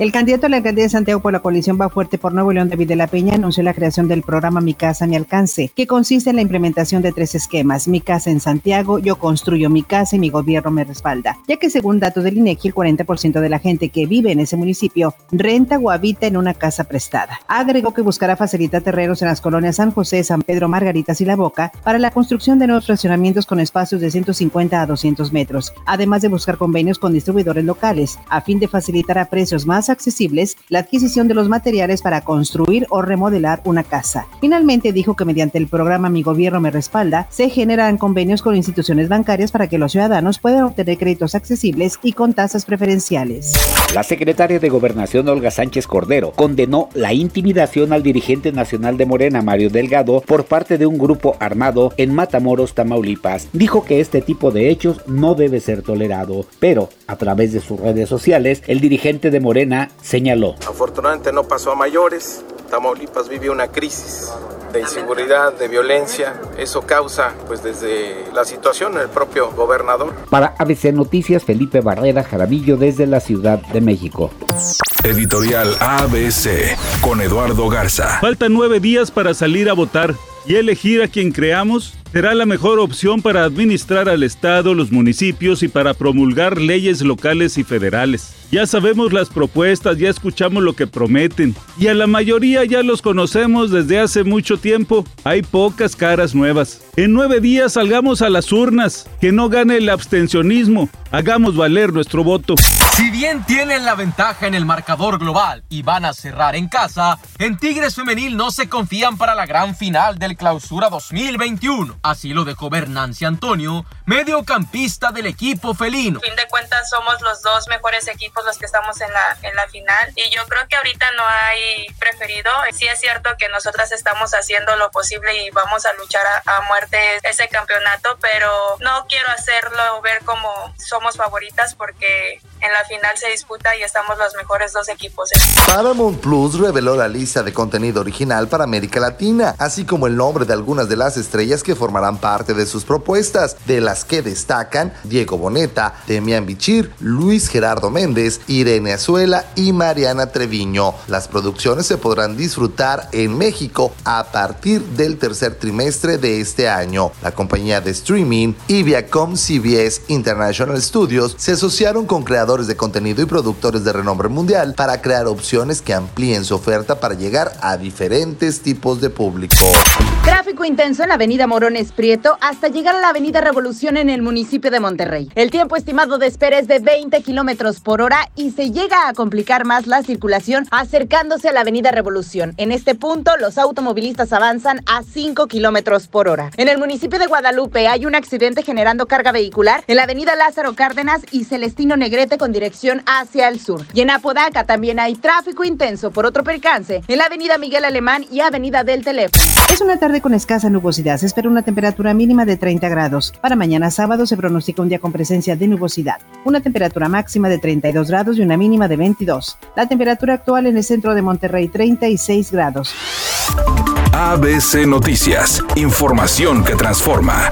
El candidato a la alcaldía de Santiago por la coalición Va Fuerte por Nuevo León, David de la Peña, anunció la creación del programa Mi Casa, Mi Alcance, que consiste en la implementación de tres esquemas. Mi casa en Santiago, yo construyo mi casa y mi gobierno me respalda, ya que según datos del INEGI, el 40% de la gente que vive en ese municipio renta o habita en una casa prestada. Agregó que buscará facilitar terrenos en las colonias San José, San Pedro, Margaritas y La Boca para la construcción de nuevos fraccionamientos con espacios de 150 a 200 metros, además de buscar convenios con distribuidores locales, a fin de facilitar a precios más accesibles la adquisición de los materiales para construir o remodelar una casa. Finalmente dijo que mediante el programa Mi Gobierno me respalda, se generan convenios con instituciones bancarias para que los ciudadanos puedan obtener créditos accesibles y con tasas preferenciales. La secretaria de Gobernación Olga Sánchez Cordero condenó la intimidación al dirigente nacional de Morena Mario Delgado por parte de un grupo armado en Matamoros, Tamaulipas. Dijo que este tipo de hechos no debe ser tolerado, pero a través de sus redes sociales, el dirigente de Morena señaló. Afortunadamente no pasó a mayores. Tamaulipas vive una crisis de inseguridad, de violencia. Eso causa, pues desde la situación, el propio gobernador. Para ABC Noticias, Felipe Barrera Jaramillo desde la Ciudad de México. Editorial ABC con Eduardo Garza. Faltan nueve días para salir a votar y elegir a quien creamos será la mejor opción para administrar al Estado, los municipios y para promulgar leyes locales y federales. Ya sabemos las propuestas, ya escuchamos lo que prometen y a la mayoría ya los conocemos desde hace mucho tiempo. Hay pocas caras nuevas. En nueve días salgamos a las urnas, que no gane el abstencionismo, hagamos valer nuestro voto. Si bien tienen la ventaja en el marcador global y van a cerrar en casa, en Tigres Femenil no se confían para la gran final del Clausura 2021. Así lo dejó Bernancia Antonio, mediocampista del equipo felino. A fin de cuentas somos los dos mejores equipos los que estamos en la, en la final y yo creo que ahorita no hay preferido. Sí es cierto que nosotras estamos haciendo lo posible y vamos a luchar a, a muerte ese campeonato, pero no quiero hacerlo ver como somos favoritas porque en la final se disputa y estamos los mejores dos equipos. Paramount Plus reveló la lista de contenido original para América Latina, así como el nombre de algunas de las estrellas que formarán parte de sus propuestas, de las que destacan Diego Boneta, Demian Bichir, Luis Gerardo Méndez, Irene Azuela y Mariana Treviño. Las producciones se podrán disfrutar en México a partir del tercer trimestre de este año. La compañía de streaming y Viacom CBS International Studios se asociaron con creadores de contenido y productores de renombre mundial para crear opciones que amplíen su oferta para llegar a diferentes tipos de público. Tráfico intenso en la avenida Morones Prieto hasta llegar a la avenida Revolución en el municipio de Monterrey. El tiempo estimado de espera es de 20 kilómetros por hora y se llega a complicar más la circulación acercándose a la avenida Revolución. En este punto, los automovilistas avanzan a 5 kilómetros por hora. En el municipio de Guadalupe hay un accidente generando carga vehicular en la avenida Lázaro Cárdenas y Celestino Negrete con dirección hacia el sur. Y en Apodaca también hay tráfico intenso por otro percance en la avenida Miguel Alemán y avenida del Teléfono. Es una tarde con escasa nubosidad. Se espera una temperatura mínima de 30 grados. Para mañana sábado se pronostica un día con presencia de nubosidad. Una temperatura máxima de 32 grados y una mínima de 22. La temperatura actual en el centro de Monterrey 36 grados. ABC Noticias. Información que transforma.